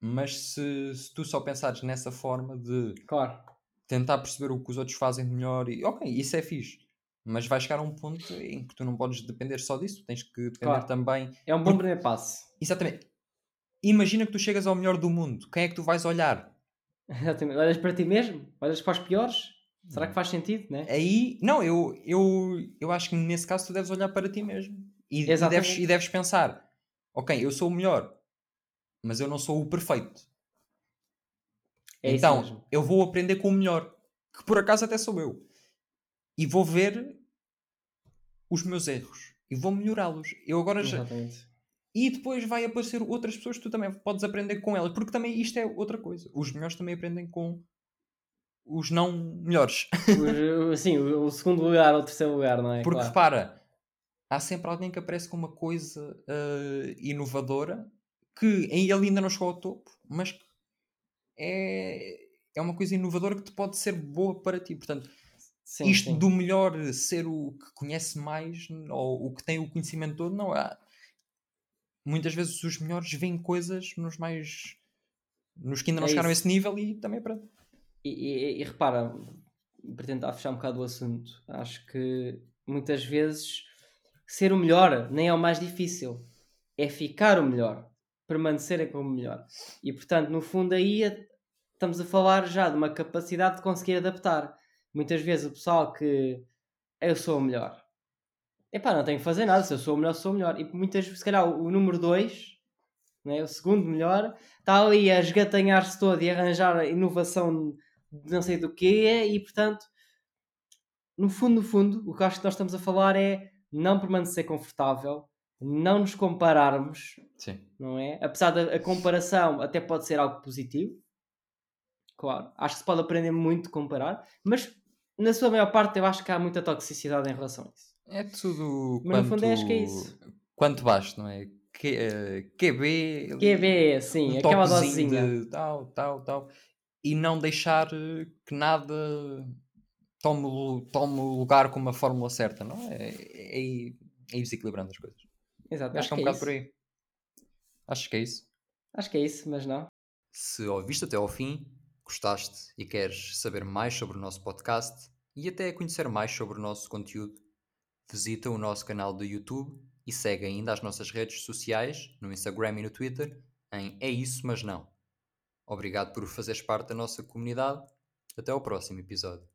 Mas se, se tu só pensares nessa forma de Claro. tentar perceber o que os outros fazem de melhor, e ok, isso é fixe. Mas vai chegar a um ponto em que tu não podes depender só disso, tens que depender Claro. também. É um bom primeiro passo. Exatamente. Imagina que tu chegas ao melhor do mundo, quem é que tu vais olhar? Exatamente. Olhas para ti mesmo? Olhas para os piores? Será que faz sentido, né? Aí, não, eu, eu, eu acho que nesse caso tu deves olhar para ti mesmo e, e deves, e deves pensar: ok, eu sou o melhor, mas eu não sou o perfeito. É isso então, eu vou aprender com o melhor, que por acaso até sou eu, e vou ver os meus erros e vou melhorá-los. Eu agora já, Exatamente. E depois vai aparecer outras pessoas que tu também podes aprender com elas, porque também isto é outra coisa. Os melhores também aprendem com os não melhores. O, o- sim, o, o segundo lugar ou o terceiro lugar, não é? Porque Claro. repara, há sempre alguém que aparece com uma coisa uh, inovadora que ele ainda não chegou ao topo, mas é, é uma coisa inovadora que te pode ser boa para ti. Portanto, sim, isto sim. do melhor ser o que conhece mais ou o que tem o conhecimento todo, não há. Muitas vezes os melhores veem coisas nos mais. nos que ainda não é chegaram isso. a esse nível e também é para. E, e, e repara, para tentar fechar um bocado o assunto, acho que muitas vezes ser o melhor nem é o mais difícil, é ficar o melhor, permanecerem como o melhor. E portanto, no fundo, aí estamos a falar já de uma capacidade de conseguir adaptar. Muitas vezes o pessoal que eu sou o melhor, epá, não tenho que fazer nada, se eu sou o melhor, sou o melhor. E muitas vezes, se calhar, o, número 2, né, o segundo melhor, está ali a esgatanhar-se todo e arranjar inovação de não sei do que, e portanto, no fundo, no fundo, o que acho que nós estamos a falar é não permanecer confortável, não nos compararmos, Sim. não é? Apesar da comparação até pode ser algo positivo, claro. Acho que se pode aprender muito de comparar, mas na sua maior parte eu acho que há muita toxicidade em relação a isso. É tudo mas quanto, no fundo acho que é isso. Quanto baixo, não é? Q, uh, eh, QB, QB, sim, um aquela dosezinha. tal, tal, tal. E não deixar que nada tome, tome o lugar com uma fórmula certa, não é? É, é, é desequilibrando as coisas. Exato, acho, acho que é um é bocado por aí. Acho que é isso. Acho que é isso, mas não. Se ouviste até ao fim, gostaste e queres saber mais sobre o nosso podcast e até conhecer mais sobre o nosso conteúdo, visita o nosso canal do YouTube e segue ainda as nossas redes sociais, no Instagram e no Twitter, em É Isso Mas Não. Obrigado por fazeres parte da nossa comunidade. Até ao próximo episódio.